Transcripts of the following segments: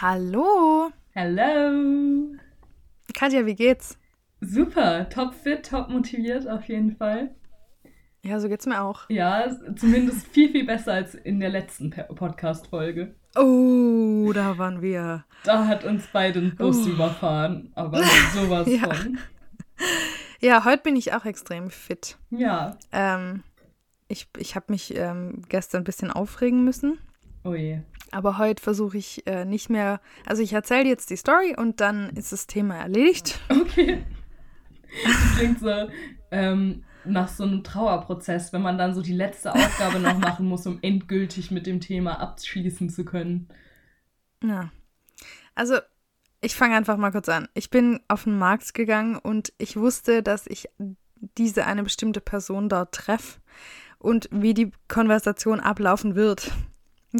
Hallo. Hallo. Katja, wie geht's? Super, top fit, top motiviert auf jeden Fall. Ja, so geht's mir auch. Ja, zumindest viel, viel besser als in der letzten Podcast-Folge. Oh, da waren wir. Da hat uns beide ein Bus oh. überfahren, aber sowas ja. von. Ja, heute bin ich auch extrem fit. Ja. Ähm, ich ich habe mich ähm, gestern ein bisschen aufregen müssen. Oh je. Aber heute versuche ich äh, nicht mehr. Also ich erzähle jetzt die Story und dann ist das Thema erledigt. Okay. Das klingt so ähm, nach so einem Trauerprozess, wenn man dann so die letzte Aufgabe noch machen muss, um endgültig mit dem Thema abschließen zu können. Ja. Also ich fange einfach mal kurz an. Ich bin auf den Markt gegangen und ich wusste, dass ich diese eine bestimmte Person dort treffe und wie die Konversation ablaufen wird.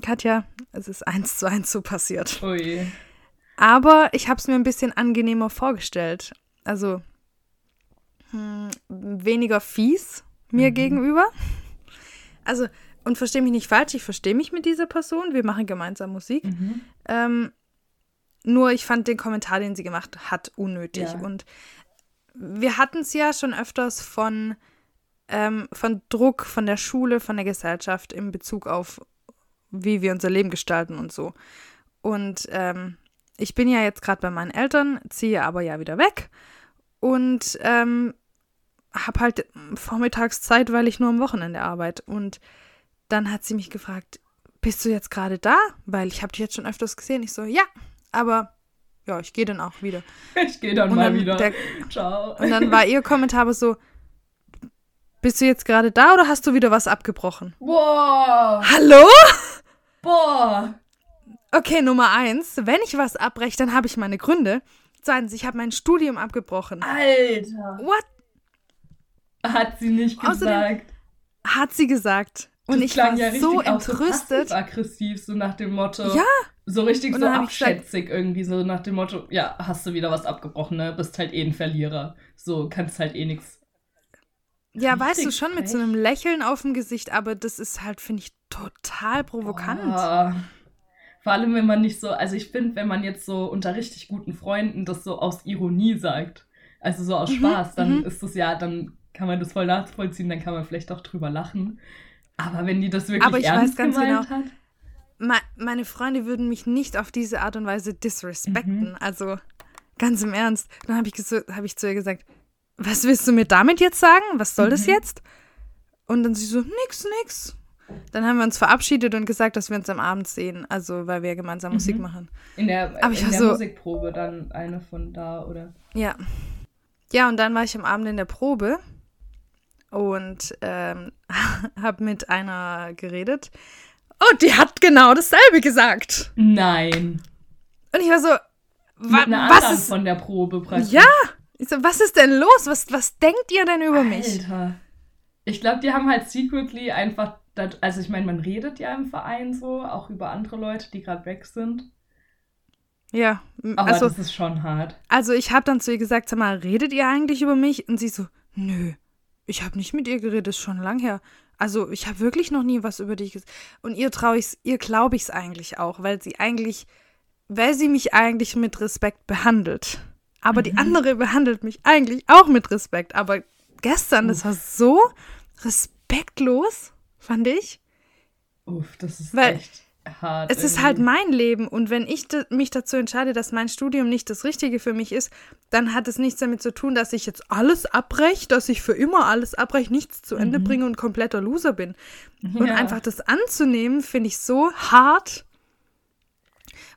Katja, es ist eins zu eins so passiert. Ui. Aber ich habe es mir ein bisschen angenehmer vorgestellt. Also hm, weniger fies mir mhm. gegenüber. Also, und verstehe mich nicht falsch, ich verstehe mich mit dieser Person. Wir machen gemeinsam Musik. Mhm. Ähm, nur ich fand den Kommentar, den sie gemacht hat, unnötig. Ja. Und wir hatten es ja schon öfters von, ähm, von Druck von der Schule, von der Gesellschaft in Bezug auf wie wir unser Leben gestalten und so. Und ähm, ich bin ja jetzt gerade bei meinen Eltern, ziehe aber ja wieder weg und ähm, habe halt vormittags Zeit, weil ich nur am Wochenende arbeite. Und dann hat sie mich gefragt, bist du jetzt gerade da? Weil ich habe dich jetzt schon öfters gesehen. Ich so, ja, aber ja, ich gehe dann auch wieder. Ich gehe dann, dann, mal wieder. Der, Ciao. Und dann war ihr Kommentar so, bist du jetzt gerade da oder hast du wieder was abgebrochen? Boah. Hallo? Boah. Okay, Nummer eins. Wenn ich was abbreche, dann habe ich meine Gründe. Zweitens, ich habe mein Studium abgebrochen. Alter. What? Hat sie nicht gesagt. Außerdem hat sie gesagt. Und das ich war ja so entrüstet. So aggressiv, so nach dem Motto. Ja. So richtig so abschätzig gesagt, irgendwie, so nach dem Motto, ja, hast du wieder was abgebrochen, ne? Bist halt eh ein Verlierer. So, kannst halt eh nichts ja, weißt du, schon mit so einem Lächeln auf dem Gesicht, aber das ist halt, finde ich, total provokant. Boah. Vor allem, wenn man nicht so, also ich finde, wenn man jetzt so unter richtig guten Freunden das so aus Ironie sagt, also so aus mhm, Spaß, dann mhm. ist das ja, dann kann man das voll nachvollziehen, dann kann man vielleicht auch drüber lachen. Aber wenn die das wirklich Aber ich ernst weiß ganz genau, hat, meine Freunde würden mich nicht auf diese Art und Weise disrespekten. Mhm. Also ganz im Ernst. Dann habe ich, hab ich zu ihr gesagt, was willst du mir damit jetzt sagen? Was soll mhm. das jetzt? Und dann sie so, nix, nix. Dann haben wir uns verabschiedet und gesagt, dass wir uns am Abend sehen, also weil wir gemeinsam mhm. Musik machen. In der, Aber in der so, Musikprobe dann eine von da, oder? Ja. Ja, und dann war ich am Abend in der Probe und ähm, habe mit einer geredet. Und die hat genau dasselbe gesagt. Nein. Und ich war so, wa was ist von der Probe praktisch? Ja, ich so, was ist denn los? Was, was denkt ihr denn über Alter. mich? Ich glaube, die haben halt secretly einfach, also ich meine, man redet ja im Verein so, auch über andere Leute, die gerade weg sind. Ja, aber also, das ist schon hart. Also ich habe dann zu ihr gesagt, sag mal, redet ihr eigentlich über mich? Und sie so, nö, ich habe nicht mit ihr geredet, ist schon lang her. Also ich habe wirklich noch nie was über dich gesagt. Und ihr traue ich, ihr glaube ich es eigentlich auch, weil sie eigentlich, weil sie mich eigentlich mit Respekt behandelt. Aber mhm. die andere behandelt mich eigentlich auch mit Respekt. Aber gestern, Uff. das war so respektlos, fand ich. Uff, das ist Weil echt hart. Es irgendwie. ist halt mein Leben und wenn ich mich dazu entscheide, dass mein Studium nicht das Richtige für mich ist, dann hat es nichts damit zu tun, dass ich jetzt alles abbreche, dass ich für immer alles abbreche, nichts zu Ende mhm. bringe und kompletter Loser bin. Ja. Und einfach das anzunehmen, finde ich so hart.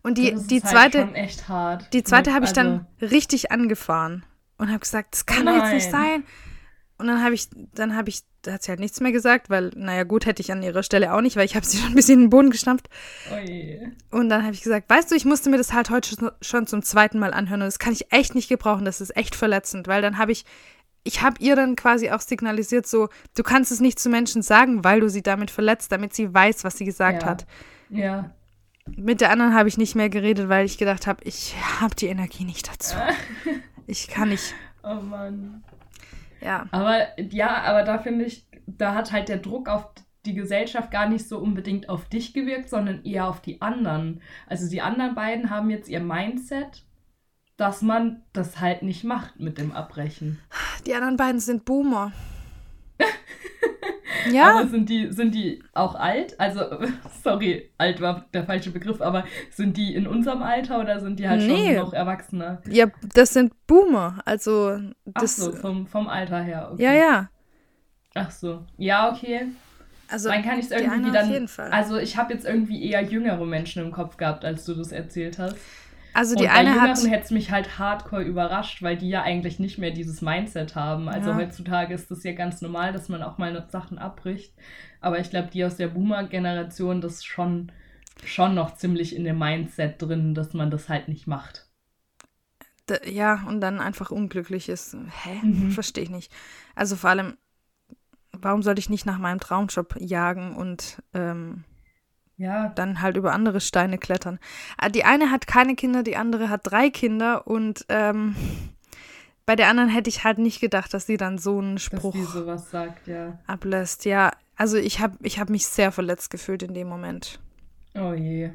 Und die, die halt zweite, halt die zweite habe ich dann also richtig angefahren und habe gesagt, das kann doch jetzt nicht sein. Und dann habe ich, dann habe ich, da hat sie halt nichts mehr gesagt, weil, naja, gut, hätte ich an ihrer Stelle auch nicht, weil ich habe sie schon ein bisschen in den Boden gestampft. Oje. Und dann habe ich gesagt, weißt du, ich musste mir das halt heute schon zum zweiten Mal anhören und das kann ich echt nicht gebrauchen, das ist echt verletzend, weil dann habe ich, ich habe ihr dann quasi auch signalisiert, so, du kannst es nicht zu Menschen sagen, weil du sie damit verletzt, damit sie weiß, was sie gesagt ja. hat. Ja. Mit der anderen habe ich nicht mehr geredet, weil ich gedacht habe, ich habe die Energie nicht dazu. Ich kann nicht. Oh Mann. Ja. Aber ja, aber da finde ich, da hat halt der Druck auf die Gesellschaft gar nicht so unbedingt auf dich gewirkt, sondern eher auf die anderen. Also die anderen beiden haben jetzt ihr Mindset, dass man das halt nicht macht mit dem Abbrechen. Die anderen beiden sind Boomer. ja. Aber sind die, sind die auch alt? Also, sorry, alt war der falsche Begriff, aber sind die in unserem Alter oder sind die halt nee. schon noch Erwachsene? Ja, das sind Boomer. Also, das. Ach so, vom, vom Alter her. Okay. Ja, ja. Ach so. Ja, okay. Also, dann kann ich es irgendwie dann. Also, ich habe jetzt irgendwie eher jüngere Menschen im Kopf gehabt, als du das erzählt hast. Also die und eine bei hat hätte es mich halt hardcore überrascht, weil die ja eigentlich nicht mehr dieses Mindset haben. Also ja. heutzutage ist das ja ganz normal, dass man auch mal Sachen abbricht. Aber ich glaube, die aus der Boomer-Generation, das ist schon, schon noch ziemlich in dem Mindset drin, dass man das halt nicht macht. ja, und dann einfach unglücklich ist. Hä? Mhm. Verstehe ich nicht. Also vor allem, warum sollte ich nicht nach meinem Traumjob jagen und ähm, ja. dann halt über andere Steine klettern. Ah, die eine hat keine Kinder, die andere hat drei Kinder und ähm, bei der anderen hätte ich halt nicht gedacht, dass sie dann so einen Spruch sagt, ja. ablässt. Ja, also ich habe ich hab mich sehr verletzt gefühlt in dem Moment. Oh je.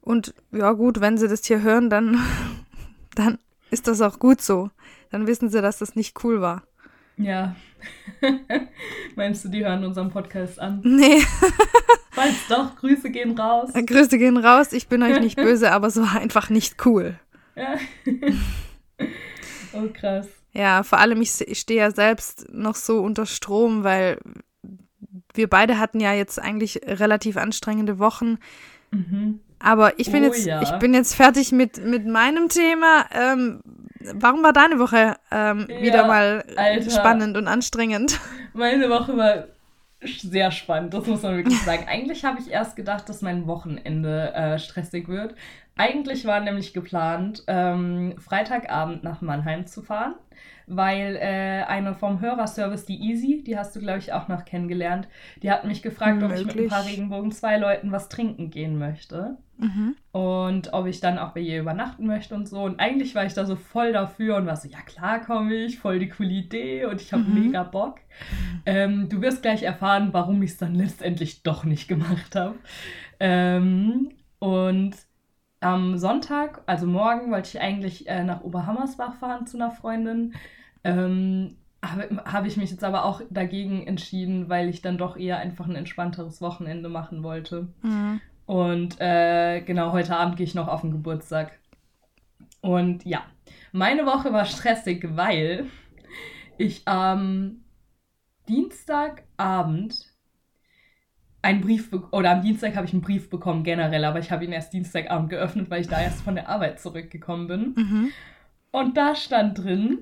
Und ja gut, wenn sie das hier hören, dann, dann ist das auch gut so. Dann wissen sie, dass das nicht cool war. Ja. Meinst du, die hören unseren Podcast an? Nee. Falls doch, Grüße gehen raus. Grüße gehen raus. Ich bin euch nicht böse, aber es war einfach nicht cool. Ja. oh, krass. Ja, vor allem, ich, ich stehe ja selbst noch so unter Strom, weil wir beide hatten ja jetzt eigentlich relativ anstrengende Wochen. Mhm. Aber ich bin, oh, jetzt, ja. ich bin jetzt fertig mit, mit meinem Thema. Ähm, warum war deine Woche ähm, ja, wieder mal Alter. spannend und anstrengend? Meine Woche war sehr spannend, das muss man wirklich sagen. Eigentlich habe ich erst gedacht, dass mein Wochenende äh, stressig wird. Eigentlich war nämlich geplant, ähm, Freitagabend nach Mannheim zu fahren weil äh, eine vom Hörerservice, die Easy, die hast du, glaube ich, auch noch kennengelernt, die hat mich gefragt, Möglich. ob ich mit ein paar Regenbogen zwei Leuten was trinken gehen möchte. Mhm. Und ob ich dann auch bei ihr übernachten möchte und so. Und eigentlich war ich da so voll dafür und war so, ja klar komme ich, voll die coole Idee und ich habe mhm. mega Bock. Ähm, du wirst gleich erfahren, warum ich es dann letztendlich doch nicht gemacht habe. Ähm, und am Sonntag, also morgen, wollte ich eigentlich äh, nach Oberhammersbach fahren zu einer Freundin. Ähm, habe hab ich mich jetzt aber auch dagegen entschieden, weil ich dann doch eher einfach ein entspannteres Wochenende machen wollte. Mhm. Und äh, genau, heute Abend gehe ich noch auf den Geburtstag. Und ja, meine Woche war stressig, weil ich am Dienstagabend einen Brief oder am Dienstag habe ich einen Brief bekommen generell, aber ich habe ihn erst Dienstagabend geöffnet, weil ich da erst von der Arbeit zurückgekommen bin. Mhm. Und da stand drin,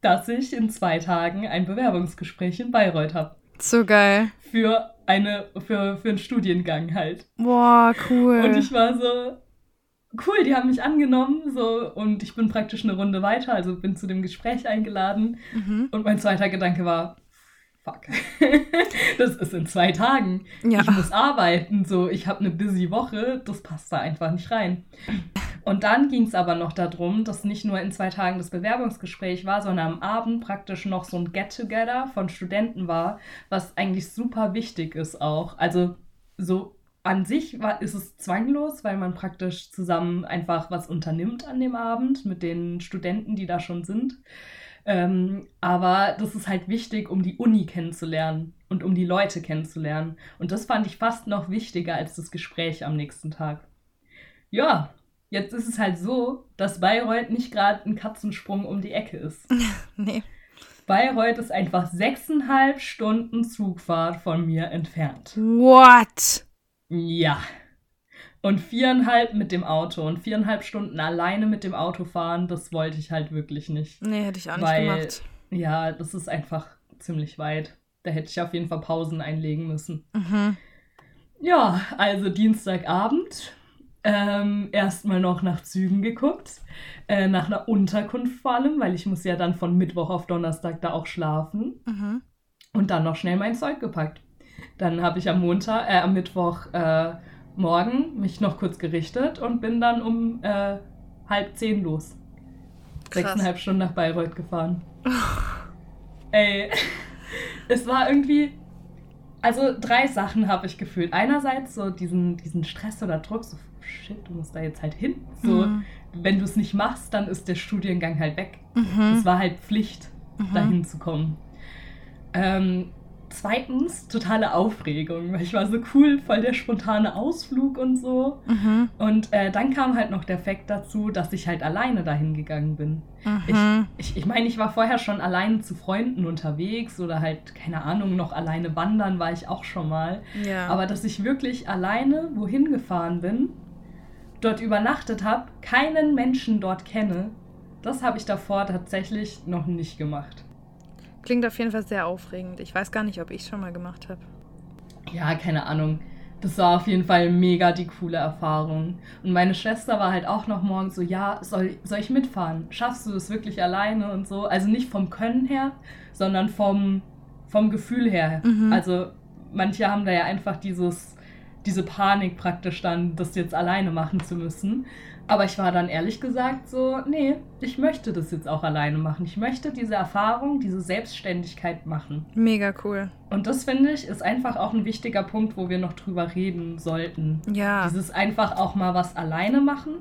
dass ich in zwei Tagen ein Bewerbungsgespräch in Bayreuth habe. So geil. Für eine für, für einen Studiengang halt. Boah, cool. Und ich war so cool, die haben mich angenommen so und ich bin praktisch eine Runde weiter, also bin zu dem Gespräch eingeladen mhm. und mein zweiter Gedanke war fuck, das ist in zwei Tagen. Ja. Ich muss arbeiten, so, ich habe eine busy Woche, das passt da einfach nicht rein. Und dann ging es aber noch darum, dass nicht nur in zwei Tagen das Bewerbungsgespräch war, sondern am Abend praktisch noch so ein Get-Together von Studenten war, was eigentlich super wichtig ist auch. Also so an sich war, ist es zwanglos, weil man praktisch zusammen einfach was unternimmt an dem Abend mit den Studenten, die da schon sind. Ähm, aber das ist halt wichtig, um die Uni kennenzulernen und um die Leute kennenzulernen. Und das fand ich fast noch wichtiger als das Gespräch am nächsten Tag. Ja, jetzt ist es halt so, dass Bayreuth nicht gerade ein Katzensprung um die Ecke ist. nee. Bayreuth ist einfach sechseinhalb Stunden Zugfahrt von mir entfernt. What? Ja. Und viereinhalb mit dem Auto und viereinhalb Stunden alleine mit dem Auto fahren, das wollte ich halt wirklich nicht. Nee, hätte ich auch weil, nicht gemacht. Ja, das ist einfach ziemlich weit. Da hätte ich auf jeden Fall Pausen einlegen müssen. Mhm. Ja, also Dienstagabend. Ähm, erstmal noch nach Zügen geguckt. Äh, nach einer Unterkunft vor allem, weil ich muss ja dann von Mittwoch auf Donnerstag da auch schlafen. Mhm. Und dann noch schnell mein Zeug gepackt. Dann habe ich am Montag, äh, am Mittwoch äh, morgen mich noch kurz gerichtet und bin dann um äh, halb zehn los. Krass. Sechseinhalb Stunden nach Bayreuth gefahren. Ey, es war irgendwie. Also drei Sachen habe ich gefühlt. Einerseits so diesen, diesen Stress oder Druck, so shit, du musst da jetzt halt hin. So, Mhm. wenn du es nicht machst, dann ist der Studiengang halt weg. Mhm. Es war halt Pflicht, Mhm. dahin zu kommen. Ähm, zweitens, totale Aufregung, weil ich war so cool, voll der spontane Ausflug und so. Mhm. Und äh, dann kam halt noch der Fakt dazu, dass ich halt alleine dahin gegangen bin. Mhm. Ich, ich meine, ich war vorher schon alleine zu Freunden unterwegs oder halt, keine Ahnung, noch alleine wandern war ich auch schon mal. ja. Aber dass ich wirklich alleine wohin gefahren bin, dort übernachtet habe, keinen Menschen dort kenne, das habe ich davor tatsächlich noch nicht gemacht. Klingt auf jeden Fall sehr aufregend. Ich weiß gar nicht, ob ich schon mal gemacht habe. Ja, keine Ahnung. Das war auf jeden Fall mega die coole Erfahrung. Und meine Schwester war halt auch noch morgens so, ja, soll, soll ich mitfahren? Schaffst du das wirklich alleine und so? Also nicht vom Können her, sondern vom, vom Gefühl her. Mhm. Also manche haben da ja einfach dieses, diese Panik praktisch dann, das jetzt alleine machen zu müssen. Aber ich war dann ehrlich gesagt so, nee, ich möchte das jetzt auch alleine machen. Ich möchte diese Erfahrung, diese Selbstständigkeit machen. Mega cool. Und das finde ich ist einfach auch ein wichtiger Punkt, wo wir noch drüber reden sollten. Ja. Dieses einfach auch mal was alleine machen,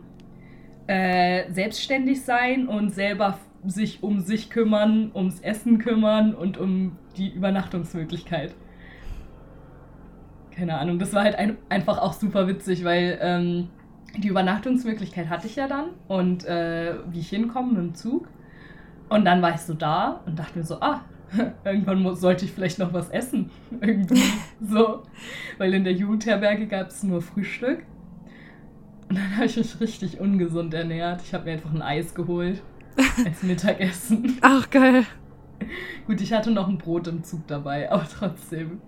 äh, selbstständig sein und selber sich um sich kümmern, ums Essen kümmern und um die Übernachtungsmöglichkeit. Keine Ahnung, das war halt ein, einfach auch super witzig, weil ähm, die Übernachtungsmöglichkeit hatte ich ja dann und äh, wie ich hinkomme mit dem Zug. Und dann war ich so da und dachte mir so, ah, irgendwann sollte ich vielleicht noch was essen. Irgendwie so. Weil in der Jugendherberge gab es nur Frühstück. Und dann habe ich mich richtig ungesund ernährt. Ich habe mir einfach ein Eis geholt als Mittagessen. Ach, geil. Gut, ich hatte noch ein Brot im Zug dabei, aber trotzdem.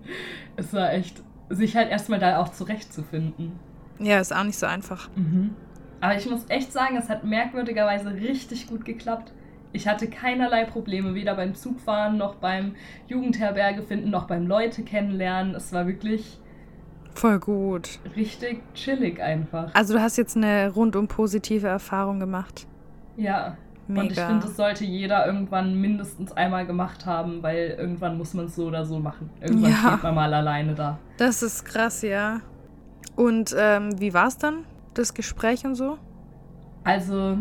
Es war echt, sich halt erstmal da auch zurechtzufinden. Ja, ist auch nicht so einfach. Mhm. Aber ich muss echt sagen, es hat merkwürdigerweise richtig gut geklappt. Ich hatte keinerlei Probleme, weder beim Zugfahren noch beim Jugendherberge finden, noch beim Leute kennenlernen. Es war wirklich Voll gut. richtig chillig einfach. Also du hast jetzt eine rundum positive Erfahrung gemacht. Ja. Mega. Und ich finde, das sollte jeder irgendwann mindestens einmal gemacht haben, weil irgendwann muss man es so oder so machen. Irgendwann Ja. steht man mal alleine da. Das ist krass, ja. Und ähm, wie war es dann, das Gespräch und so? Also,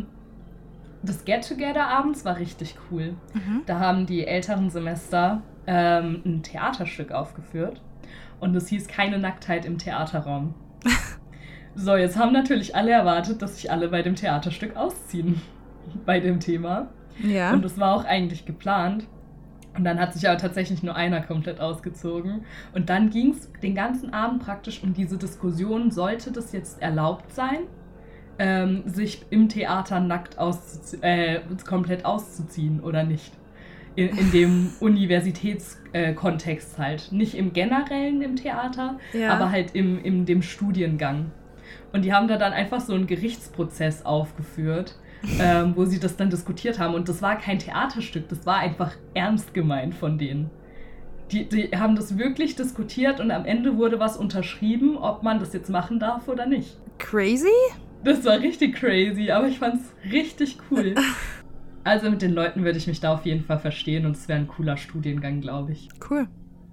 das Get-Together abends war richtig cool. Mhm. Da haben die älteren Semester ähm, ein Theaterstück aufgeführt. Und es hieß keine Nacktheit im Theaterraum. so, jetzt haben natürlich alle erwartet, dass sich alle bei dem Theaterstück ausziehen. Bei dem Thema. Ja. Und das war auch eigentlich geplant. Und dann hat sich aber tatsächlich nur einer komplett ausgezogen. Und dann ging es den ganzen Abend praktisch um diese Diskussion, sollte das jetzt erlaubt sein, ähm, sich im Theater nackt auszuzie äh, komplett auszuziehen oder nicht? In, in dem Universitätskontext äh, halt. Nicht im generellen im Theater, Ja. aber halt im, in dem Studiengang. Und die haben da dann einfach so einen Gerichtsprozess aufgeführt, ähm, wo sie das dann diskutiert haben. Und das war kein Theaterstück, das war einfach ernst gemeint von denen. Die, die haben das wirklich diskutiert und am Ende wurde was unterschrieben, ob man das jetzt machen darf oder nicht. Crazy? Das war richtig crazy, aber ich fand's richtig cool. Also mit den Leuten würde ich mich da auf jeden Fall verstehen und es wäre ein cooler Studiengang, glaube ich. Cool.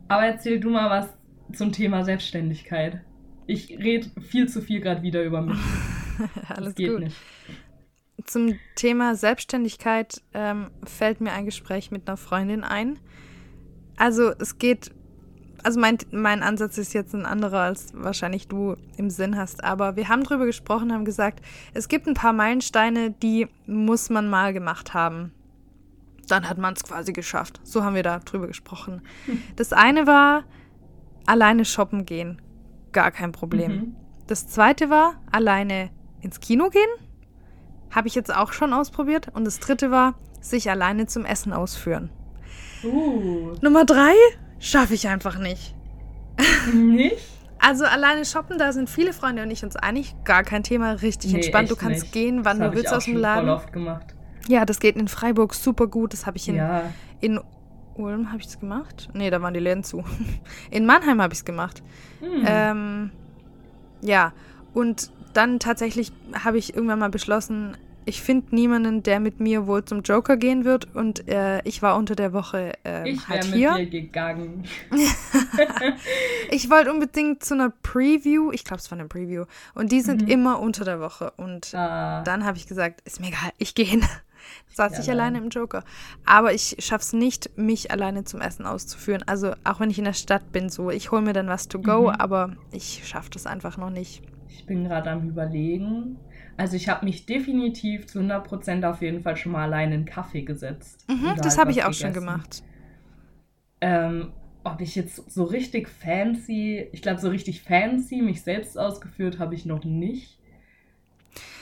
Aber erzähl du mal was zum Thema Selbstständigkeit. Ich rede viel zu viel gerade wieder über mich. Das Alles geht gut. nicht. Zum Thema Selbstständigkeit ähm, fällt mir ein Gespräch mit einer Freundin ein. Also es geht, also mein, mein Ansatz ist jetzt ein anderer, als wahrscheinlich du im Sinn hast, aber wir haben drüber gesprochen, haben gesagt, es gibt ein paar Meilensteine, die muss man mal gemacht haben. Dann hat man es quasi geschafft. So haben wir da drüber gesprochen. Das eine war alleine shoppen gehen. Gar kein Problem. Mhm. Das zweite war alleine ins Kino gehen. Habe ich jetzt auch schon ausprobiert. Und das dritte war sich alleine zum Essen ausführen. Uh, Nummer drei schaffe ich einfach nicht. nicht? Also alleine shoppen, da sind viele Freunde und ich uns einig. Gar kein Thema, richtig Nee, entspannt. Du kannst nicht. gehen, wann das du hab ich willst auch aus dem Laden. voll oft gemacht. Ja, das geht in Freiburg super gut. Das habe ich in, Ja, in Ulm habe ich es gemacht. Nee, da waren die Läden zu. In Mannheim habe ich es gemacht. Hm. Ähm, ja, und dann tatsächlich habe ich irgendwann mal beschlossen, ich finde niemanden, der mit mir wohl zum Joker gehen wird. Und äh, ich war unter der Woche äh, ich halt hier. mit dir gegangen. ich wollte unbedingt zu einer Preview. Ich glaube, es war eine Preview. Und die sind Mhm. immer unter der Woche. Und Ah, dann habe ich gesagt, ist mir egal, ich gehe hin. Saß Ja, ich nein. alleine im Joker. Aber ich schaff's nicht, mich alleine zum Essen auszuführen. Also auch wenn ich in der Stadt bin, so, ich hole mir dann was to go, Mhm. aber ich schaffe das einfach noch nicht. Ich bin gerade am überlegen. Also ich habe mich definitiv zu 100% auf jeden Fall schon mal allein in Kaffee gesetzt. Mhm, das habe ich auch schon gegessen. gemacht. Ähm, ob ich jetzt so richtig fancy, ich glaube so richtig fancy mich selbst ausgeführt habe ich noch nicht.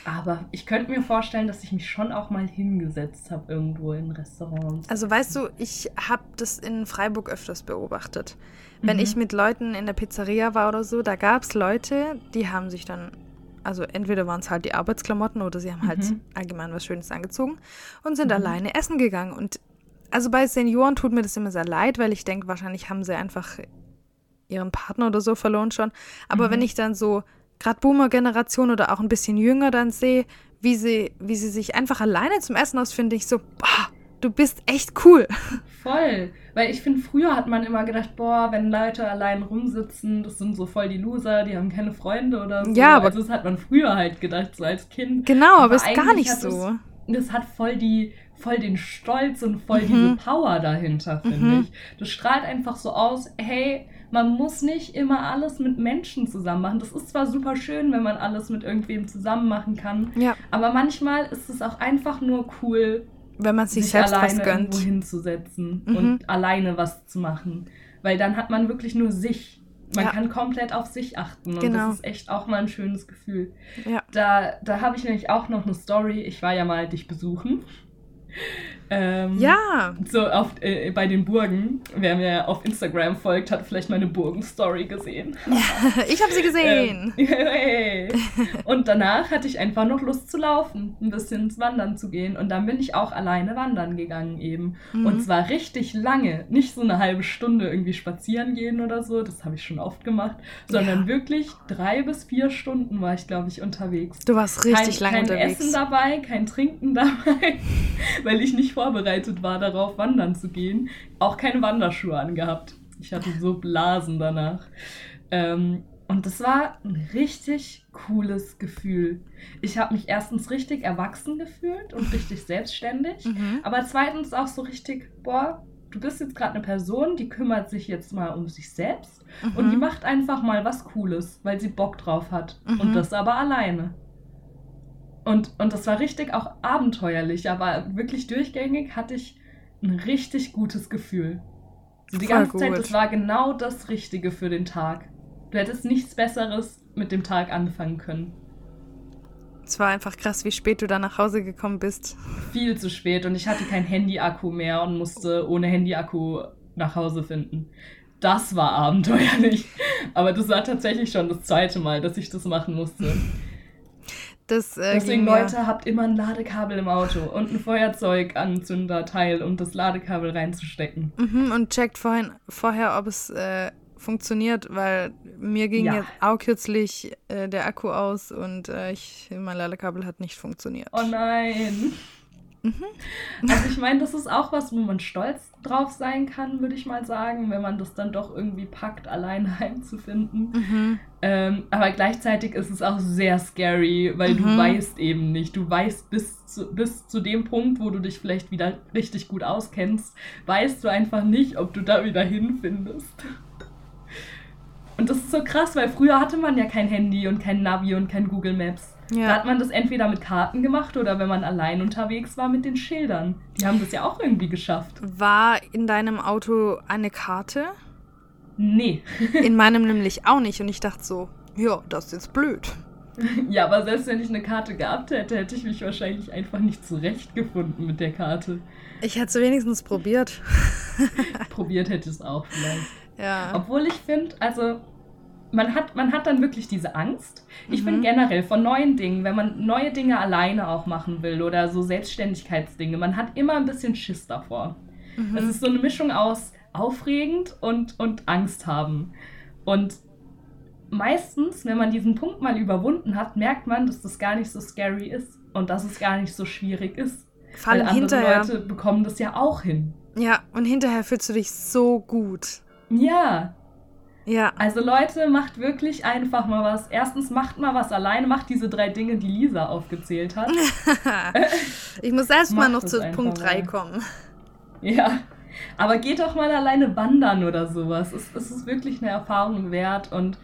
Aber ich könnte mir vorstellen, dass ich mich schon auch mal hingesetzt habe irgendwo in Restaurants. Also weißt du, ich habe das in Freiburg öfters beobachtet. Wenn Mhm. ich mit Leuten in der Pizzeria war oder so, da gab es Leute, die haben sich dann, also entweder waren es halt die Arbeitsklamotten oder sie haben halt Mhm. allgemein was Schönes angezogen und sind Mhm. alleine essen gegangen. Und also bei Senioren tut mir das immer sehr leid, weil ich denke, wahrscheinlich haben sie einfach ihren Partner oder so verloren schon. Aber Mhm. wenn ich dann so gerade Boomer-Generation oder auch ein bisschen jünger dann sehe, wie sie, wie sie sich einfach alleine zum Essen aus, finde ich so, boah, du bist echt cool. Voll. Weil ich finde, früher hat man immer gedacht, boah, wenn Leute allein rumsitzen, das sind so voll die Loser, die haben keine Freunde oder so. Ja, aber- also das hat man früher halt gedacht, so als Kind. Genau, aber Aber ist gar nicht so. Das hat voll die, voll den Stolz und voll Mhm. diese Power dahinter, finde Mhm. ich. Das strahlt einfach so aus, hey, man muss nicht immer alles mit Menschen zusammen machen. Das ist zwar super schön, wenn man alles mit irgendwem zusammen machen kann, Ja, aber manchmal ist es auch einfach nur cool, wenn man sich, sich selbst was alleine irgendwo gönnt. hinzusetzen Mhm. und alleine was zu machen. Weil dann hat man wirklich nur sich. Man Ja. kann komplett auf sich achten und Genau. das ist echt auch mal ein schönes Gefühl. Ja. Da, da habe ich nämlich auch noch eine Story. Ich war ja mal dich besuchen. Ähm, Ja, So auf, äh, bei den Burgen. Wer mir auf Instagram folgt, hat vielleicht meine Burgen-Story gesehen. ich habe sie gesehen. Ähm, hey. Und danach hatte ich einfach noch Lust zu laufen, ein bisschen ins Wandern zu gehen. Und dann bin ich auch alleine wandern gegangen eben. Mhm. Und zwar richtig lange. Nicht so eine halbe Stunde irgendwie spazieren gehen oder so, das habe ich schon oft gemacht, sondern Ja. wirklich drei bis vier Stunden war ich, glaube ich, unterwegs. Du warst richtig kein, lange kein unterwegs. Essen dabei, kein Trinken dabei, weil ich nicht vorbereitet war, darauf wandern zu gehen. Auch keine Wanderschuhe angehabt. Ich hatte so Blasen danach. Ähm, und das war ein richtig cooles Gefühl. Ich habe mich erstens richtig erwachsen gefühlt und richtig selbstständig. Mhm. Aber zweitens auch so richtig, boah, du bist jetzt gerade eine Person, die kümmert sich jetzt mal um sich selbst und die Mhm. macht einfach mal was Cooles, weil sie Bock drauf hat. Mhm. Und das aber alleine. Und, und das war richtig auch abenteuerlich, aber wirklich durchgängig hatte ich ein richtig gutes Gefühl. So die Voll ganze Zeit, gut. das war genau das Richtige für den Tag. Du hättest nichts Besseres mit dem Tag anfangen können. Es war einfach krass, wie spät du da nach Hause gekommen bist. Viel zu spät und ich hatte kein Handy-Akku mehr und musste ohne Handy-Akku nach Hause finden. Das war abenteuerlich. Aber das war tatsächlich schon das zweite Mal, dass ich das machen musste. Das, äh, Deswegen, Leute, habt immer ein Ladekabel im Auto und ein Feuerzeuganzünderteil, um das Ladekabel reinzustecken. Mhm, und checkt vorhin, vorher, ob es äh, funktioniert, weil mir ging Ja. jetzt auch kürzlich äh, der Akku aus und äh, ich, mein Ladekabel hat nicht funktioniert. Oh nein. Also ich meine, das ist auch was, wo man stolz drauf sein kann, würde ich mal sagen, wenn man das dann doch irgendwie packt, allein heimzufinden. Mhm. Ähm, aber gleichzeitig ist es auch sehr scary, weil du Mhm. weißt eben nicht. Du weißt bis zu, bis zu dem Punkt, wo du dich vielleicht wieder richtig gut auskennst, weißt du einfach nicht, ob du da wieder hinfindest. Und das ist so krass, weil früher hatte man ja kein Handy und kein Navi und kein Google Maps. Da Ja. hat man das entweder mit Karten gemacht oder wenn man allein unterwegs war mit den Schildern. Die haben das ja auch irgendwie geschafft. War in deinem Auto eine Karte? Nee. In meinem nämlich auch nicht. Und ich dachte so, ja, das ist jetzt blöd. Ja, aber selbst wenn ich eine Karte gehabt hätte, hätte ich mich wahrscheinlich einfach nicht zurechtgefunden mit der Karte. Ich hätte es wenigstens probiert. Probiert hätte ich es auch vielleicht. Ja. Obwohl ich finde, also man hat, man hat dann wirklich diese Angst. Ich Mhm. finde generell von neuen Dingen, wenn man neue Dinge alleine auch machen will oder so Selbstständigkeitsdinge, man hat immer ein bisschen Schiss davor. Mhm. Es ist so eine Mischung aus aufregend und, und Angst haben. Und meistens, wenn man diesen Punkt mal überwunden hat, merkt man, dass das gar nicht so scary ist und dass es gar nicht so schwierig ist. Vor allem Weil andere hinterher. Leute bekommen das ja auch hin. Ja, und hinterher fühlst du dich so gut. Ja. Ja. Also Leute, macht wirklich einfach mal was. Erstens macht mal was alleine, macht diese drei Dinge, die Lisa aufgezählt hat. ich muss erst mal noch zu Punkt 3 kommen. Ja. Aber geht doch mal alleine wandern oder sowas. Es, es ist wirklich eine Erfahrung wert und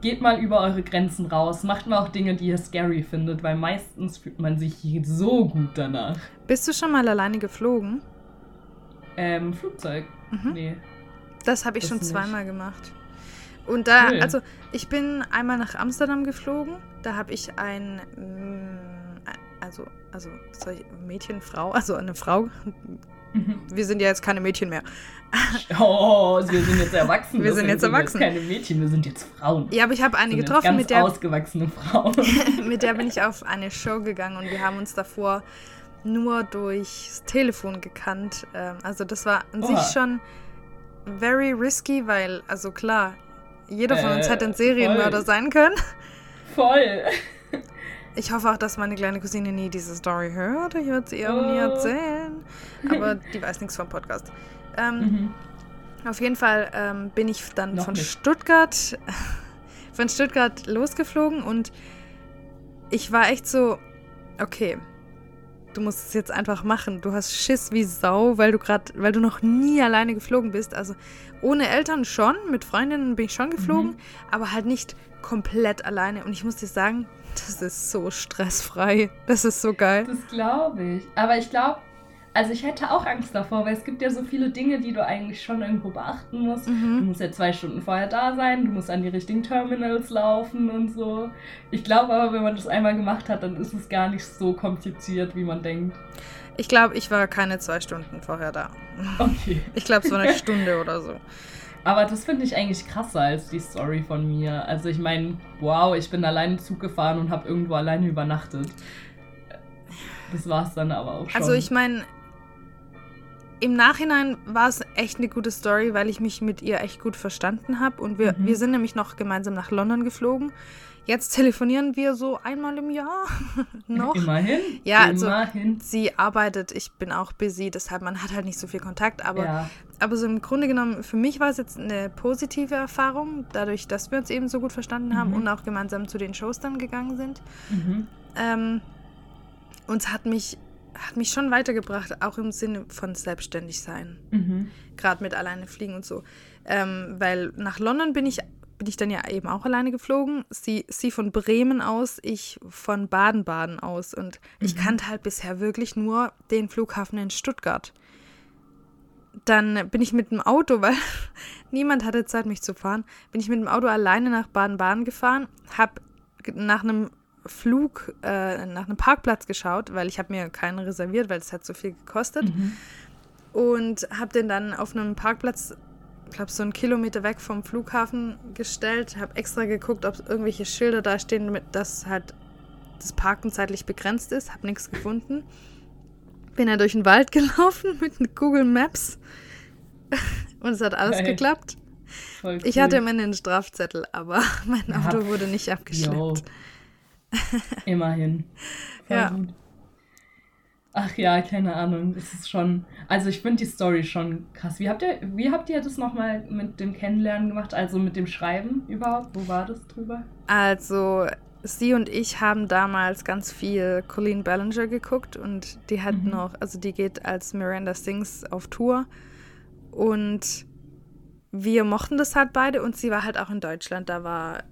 geht mal über eure Grenzen raus. Macht mal auch Dinge, die ihr scary findet, weil meistens fühlt man sich so gut danach. Bist du schon mal alleine geflogen? Ähm, Flugzeug. Mhm. Nee. Das habe ich das schon nicht. zweimal gemacht. Und da, cool. also ich bin einmal nach Amsterdam geflogen. Da habe ich ein, mm, also, also Mädchen, Frau, also eine Frau Mhm. Wir sind ja jetzt keine Mädchen mehr. Oh, wir sind jetzt erwachsen. wir sind jetzt sind erwachsen. Jetzt keine Mädchen, wir sind jetzt Frauen. Ja, aber ich habe eine getroffen, ganz mit der ausgewachsene Frau. mit der bin ich auf eine Show gegangen und wir haben uns davor nur durchs Telefon gekannt. Ähm, also das war an Oha. sich schon very risky, weil also klar, jeder von uns äh, hätte ein Serienmörder voll. sein können. Voll. Ich hoffe auch, dass meine kleine Cousine nie diese Story hört. Ich werde sie ihr oh. nie erzählen. Aber die weiß nichts vom Podcast. Ähm, mhm. Auf jeden Fall ähm, bin ich dann Noch von nicht. Stuttgart von Stuttgart losgeflogen und ich war echt so, okay, du musst es jetzt einfach machen. Du hast Schiss wie Sau, weil du gerade, weil du noch nie alleine geflogen bist. Also ohne Eltern schon, mit Freundinnen bin ich schon geflogen, mhm. aber halt nicht komplett alleine. Und ich muss dir sagen, das ist so stressfrei. Das ist so geil. Das glaube ich. Aber ich glaube, also ich hätte auch Angst davor, weil es gibt ja so viele Dinge, die du eigentlich schon irgendwo beachten musst. Mhm. Du musst ja zwei Stunden vorher da sein, du musst an die richtigen Terminals laufen und so. Ich glaube aber, wenn man das einmal gemacht hat, dann ist es gar nicht so kompliziert, wie man denkt. Ich glaube, ich war keine zwei Stunden vorher da. Okay. Ich glaube, es war eine Stunde oder so. Aber das finde ich eigentlich krasser als die Story von mir. Also ich meine, wow, ich bin alleine Zug gefahren und habe irgendwo alleine übernachtet. Das war es dann aber auch schon. Also ich meine, im Nachhinein war es echt eine gute Story, weil ich mich mit ihr echt gut verstanden habe. Und wir, mhm. wir sind nämlich noch gemeinsam nach London geflogen. Jetzt telefonieren wir so einmal im Jahr noch. Immerhin. Ja, also Immerhin. sie arbeitet, ich bin auch busy, deshalb man hat halt nicht so viel Kontakt. Aber, ja. aber so im Grunde genommen, für mich war es jetzt eine positive Erfahrung, dadurch, dass wir uns eben so gut verstanden haben mhm. und auch gemeinsam zu den Shows dann gegangen sind. Mhm. Ähm, und es hat mich, hat mich schon weitergebracht, auch im Sinne von selbstständig sein. Mhm. Gerade mit alleine fliegen und so. Ähm, weil nach London bin ich bin ich dann ja eben auch alleine geflogen. Sie, sie von Bremen aus, ich von Baden-Baden aus. Und mhm. ich kannte halt bisher wirklich nur den Flughafen in Stuttgart. Dann bin ich mit dem Auto, weil niemand hatte Zeit, mich zu fahren, bin ich mit dem Auto alleine nach Baden-Baden gefahren, habe nach einem Flug, äh, nach einem Parkplatz geschaut, weil ich habe mir keinen reserviert, weil es hat so viel gekostet. Mhm. Und habe den dann auf einem Parkplatz glaube so einen Kilometer weg vom Flughafen gestellt, habe extra geguckt, ob irgendwelche Schilder da stehen, mit, dass halt das Parken zeitlich begrenzt ist, habe nichts gefunden. Bin ja durch den Wald gelaufen mit Google Maps und es hat alles hey. geklappt. Cool. Ich hatte immer einen Strafzettel, aber mein Auto ja. wurde nicht abgeschleppt. Immerhin. Voll ja. Gut. Ach ja, keine Ahnung. Es ist schon. Also ich finde die Story schon krass. Wie habt ihr, wie habt ihr das nochmal mit dem Kennenlernen gemacht? Also mit dem Schreiben überhaupt? Wo war das drüber? Also sie und ich haben damals ganz viel Colleen Ballinger geguckt und die hat mhm. noch, also die geht als Miranda Sings auf Tour und wir mochten das halt beide und sie war halt auch in Deutschland. Da war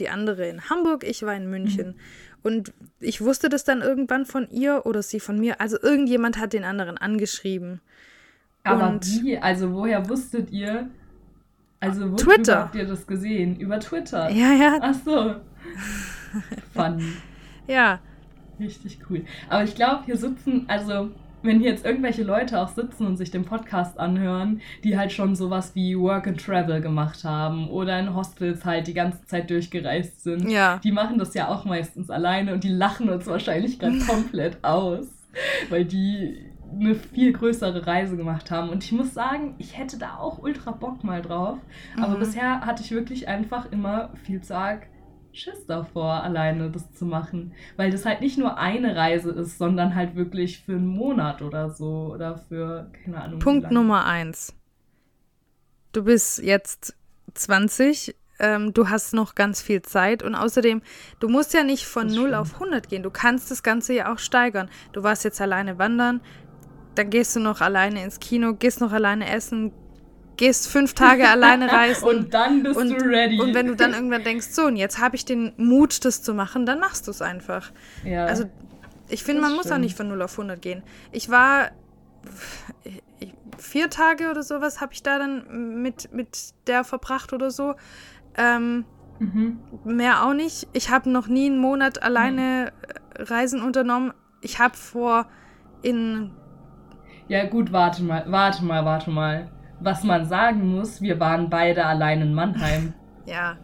die andere in Hamburg, ich war in München. Mhm. Und ich wusste das dann irgendwann von ihr oder sie von mir. Also irgendjemand hat den anderen angeschrieben. Aber und wie? Also woher wusstet ihr? Also wo Twitter. habt ihr das gesehen? Über Twitter? Ja, ja. Ach so. Fun. ja. Richtig cool. Aber ich glaube, hier sitzen, also wenn hier jetzt irgendwelche Leute auch sitzen und sich den Podcast anhören, die halt schon sowas wie Work and Travel gemacht haben oder in Hostels halt die ganze Zeit durchgereist sind, ja. die machen das ja auch meistens alleine und die lachen uns wahrscheinlich ganz komplett aus, weil die eine viel größere Reise gemacht haben. Und ich muss sagen, ich hätte da auch ultra Bock mal drauf. Aber Mhm. bisher hatte ich wirklich einfach immer viel zu arg Schiss davor, alleine das zu machen. Weil das halt nicht nur eine Reise ist, sondern halt wirklich für einen Monat oder so. Oder für, keine Ahnung. Punkt. Nummer eins. Du bist jetzt 20, ähm, du hast noch ganz viel Zeit und außerdem, du musst ja nicht von Das 0 stimmt. auf 100 gehen. Du kannst das Ganze ja auch steigern. Du warst jetzt alleine wandern, dann gehst du noch alleine ins Kino, gehst noch alleine essen, gehst fünf Tage alleine reisen. Und dann bist und, du ready. Und wenn du dann irgendwann denkst, so, und jetzt habe ich den Mut, das zu machen, dann machst du es einfach. ja. Also, ich finde, man muss auch stimmt. nicht von 0 auf 100 gehen. Ich war vier Tage oder sowas habe ich da dann mit, mit der verbracht oder so. Ähm, mhm. mehr auch nicht. Ich habe noch nie einen Monat alleine äh, Reisen unternommen. Ich habe vor in Ja, gut, warte mal, warte mal, warte mal. Was man sagen muss, wir waren beide allein in Mannheim. ja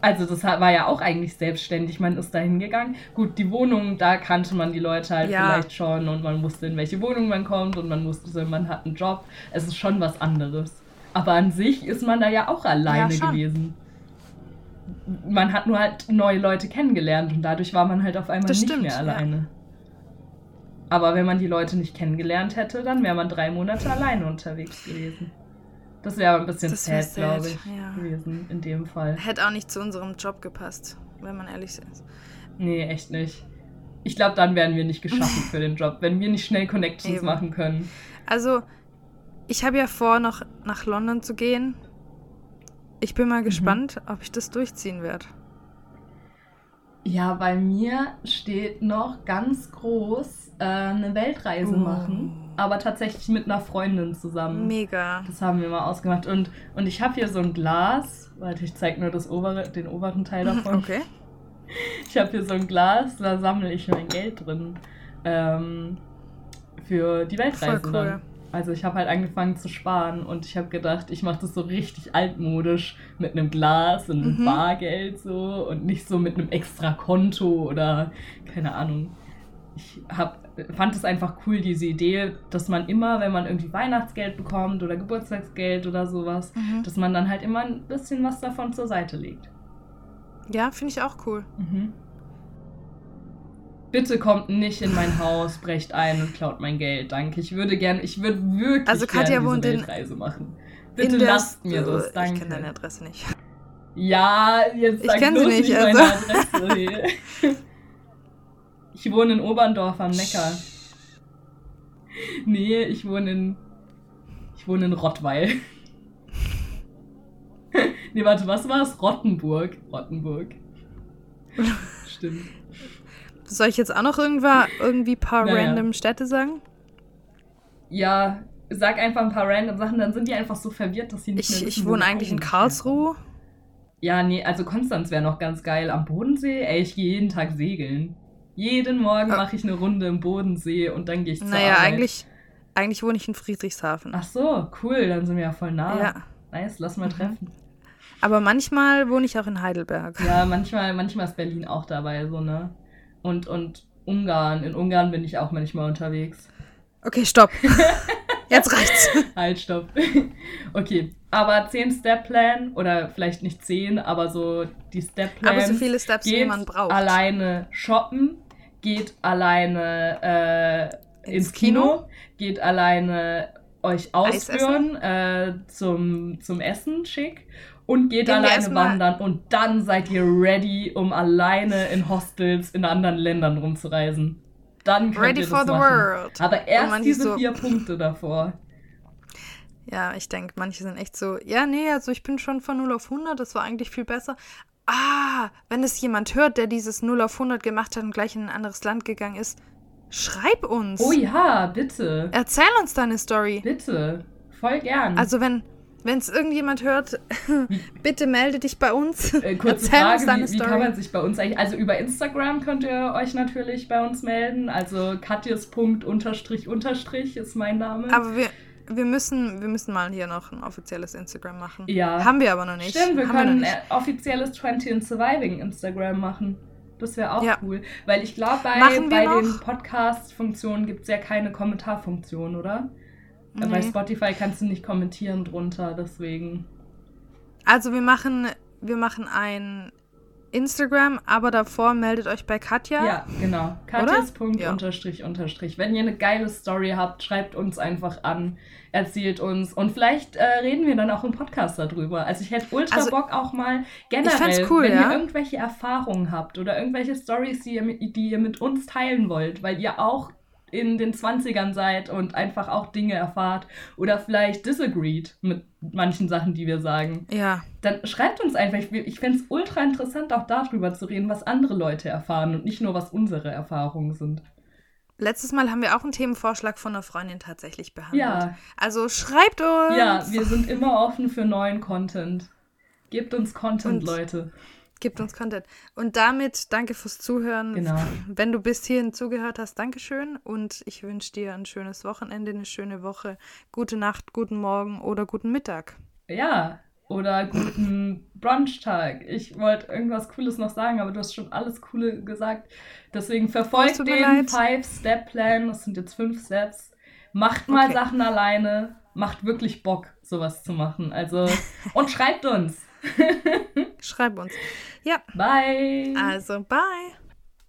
Also das war ja auch eigentlich selbstständig. Man ist da hingegangen. Gut, die Wohnung, da kannte man die Leute halt Ja. vielleicht schon und man wusste, in welche Wohnung man kommt und man wusste, man hat einen Job. Es ist schon was anderes. Aber an sich ist man da ja auch alleine Ja, gewesen. Man hat nur halt neue Leute kennengelernt und dadurch war man halt auf einmal Das nicht stimmt, mehr ja. Aber wenn man die Leute nicht kennengelernt hätte, dann wäre man drei Monate alleine unterwegs gewesen. Das wäre aber ein bisschen Das sad, glaube ich, ja. gewesen in dem Fall. hätte auch nicht zu unserem Job gepasst, wenn man ehrlich ist. Nee, echt nicht. Ich glaube, dann wären wir nicht geschaffen für den Job, wenn wir nicht schnell Connections Eben. machen können. Also, ich habe ja vor, noch nach London zu gehen. Ich bin Mhm. mal gespannt, ob ich das durchziehen werde. Ja, bei mir steht noch ganz groß äh, eine Weltreise Oh. machen, aber tatsächlich mit einer Freundin zusammen. Mega. Das haben wir mal ausgemacht. Und, und ich habe hier so ein Glas. Warte, ich zeige nur das obere, den oberen Teil davon. Okay. Ich habe hier so ein Glas, da sammle ich mein Geld drin. Ähm, für die Weltreise Voll cool. Also ich habe halt angefangen zu sparen und ich habe gedacht, ich mache das so richtig altmodisch mit einem Glas und mit Mhm. Bargeld so und nicht so mit einem extra Konto oder keine Ahnung. Ich hab, fand es einfach cool, diese Idee, dass man immer, wenn man irgendwie Weihnachtsgeld bekommt oder Geburtstagsgeld oder sowas, Mhm. dass man dann halt immer ein bisschen was davon zur Seite legt. Ja, finde ich auch cool. Mhm. Bitte kommt nicht in mein Haus, brecht ein und klaut mein Geld. Danke. Ich würde gerne, ich würde wirklich Also Katja wohnt diese in- Weltreise machen. Bitte lasst mir das, Ich danke. kenne deine Adresse nicht. Ja, jetzt Ich sag sie bloß nicht, nicht meine also. Adresse. Ich wohne in Oberndorf am Neckar. Nee, ich wohne in. Ich wohne in Rottweil. Nee, warte, was war es? Rottenburg. Rottenburg. Stimmt. Soll ich jetzt auch noch irgendwann irgendwie ein paar Naja. random Städte sagen? Ja, sag einfach ein paar random Sachen, dann sind die einfach so verwirrt, dass sie nicht Ich, mehr ich wissen, wo wohne eigentlich in. Karlsruhe. Ja, nee, also Konstanz wäre noch ganz geil. Am Bodensee, ey, ich gehe jeden Tag segeln. Jeden Morgen Ah. mache ich eine Runde im Bodensee und dann gehe ich zur Naja, Arbeit. eigentlich, eigentlich wohne ich in Friedrichshafen. Ach so, cool, dann sind wir ja voll nah. Ja. Nice, lass mal Mhm. treffen. Aber manchmal wohne ich auch in Heidelberg. Ja, manchmal, manchmal ist Berlin auch dabei, so, ne? Und, und Ungarn, in Ungarn bin ich auch manchmal unterwegs. Okay, stopp. Jetzt reicht's. Halt, stopp. Okay, aber 10 Step-Plan oder vielleicht nicht 10, aber so die Step-Plans. Aber so viele Steps, wie man braucht. alleine shoppen, geht alleine äh, ins, Ins Kino, Kino. geht alleine euch ausführen äh, zum, zum Essen schick und geht Gehen alleine wandern und dann seid ihr ready, um alleine in Hostels in anderen Ländern rumzureisen. Dann könnt Ready ihr for das the machen. world. Aber erst diese so- vier Punkte davor. Ja, ich denke, manche sind echt so, ja, nee, also ich bin schon von 0 auf 100, das war eigentlich viel besser. Ah, wenn es jemand hört, der dieses 0 auf 100 gemacht hat und gleich in ein anderes Land gegangen ist, schreib uns. Oh ja, bitte. Erzähl uns deine Story. Bitte. Voll gern. Also wenn wenn es irgendjemand hört, bitte melde dich bei uns. Äh, kurze Erzähl uns Frage, deine wie, wie Story. kann man sich bei uns eigentlich, also über Instagram könnt ihr euch natürlich bei uns melden, also katjes.unterstrich unterstrich unterstrich ist mein Name. Aber wir, wir, müssen, wir müssen mal hier noch ein offizielles Instagram machen. Ja. Haben wir aber noch nicht. Stimmt, wir Haben können noch äh, offizielles 20 in Surviving Instagram machen. Das wäre auch Ja. cool. Weil ich glaube, bei, wir bei noch? den Podcast-Funktionen gibt es ja keine Kommentarfunktion, oder? Bei Nee. Spotify kannst du nicht kommentieren drunter, deswegen. Also wir machen, wir machen ein Instagram, aber davor meldet euch bei Katja. Ja, genau. Katjas Punkt Ja. unterstrich unterstrich. Wenn ihr eine geile Story habt, schreibt uns einfach an, erzählt uns und vielleicht äh, reden wir dann auch im Podcast darüber. Also ich hätte ultra Also, Bock auch mal generell, cool, wenn ja. ihr irgendwelche Erfahrungen habt oder irgendwelche Stories, die ihr, mit, die ihr mit uns teilen wollt, weil ihr auch in den 20ern seid und einfach auch Dinge erfahrt oder vielleicht disagreed mit manchen Sachen, die wir sagen Ja. dann schreibt uns einfach. Ich, ich fände es ultra interessant, auch darüber zu reden, was andere Leute erfahren und nicht nur, was unsere Erfahrungen sind. Letztes Mal haben wir auch einen Themenvorschlag von einer Freundin tatsächlich behandelt. Ja. Also schreibt uns. Ja, wir sind immer offen für neuen Content. Gebt uns Content, Und- Leute. Gibt uns Content. Und damit danke fürs Zuhören. Genau. Wenn du bis hierhin zugehört hast, Dankeschön. Und ich wünsche dir ein schönes Wochenende, eine schöne Woche, gute Nacht, guten Morgen oder guten Mittag. Ja, oder guten Brunchtag. Ich wollte irgendwas Cooles noch sagen, aber du hast schon alles Coole gesagt. Deswegen Es verfolgt den. Five-Step-Plan. Das sind jetzt fünf Steps. Macht mal Okay. Sachen alleine. Macht wirklich Bock, sowas zu machen. Also, und schreibt uns. Schreib uns. Ja, Bye. also bye.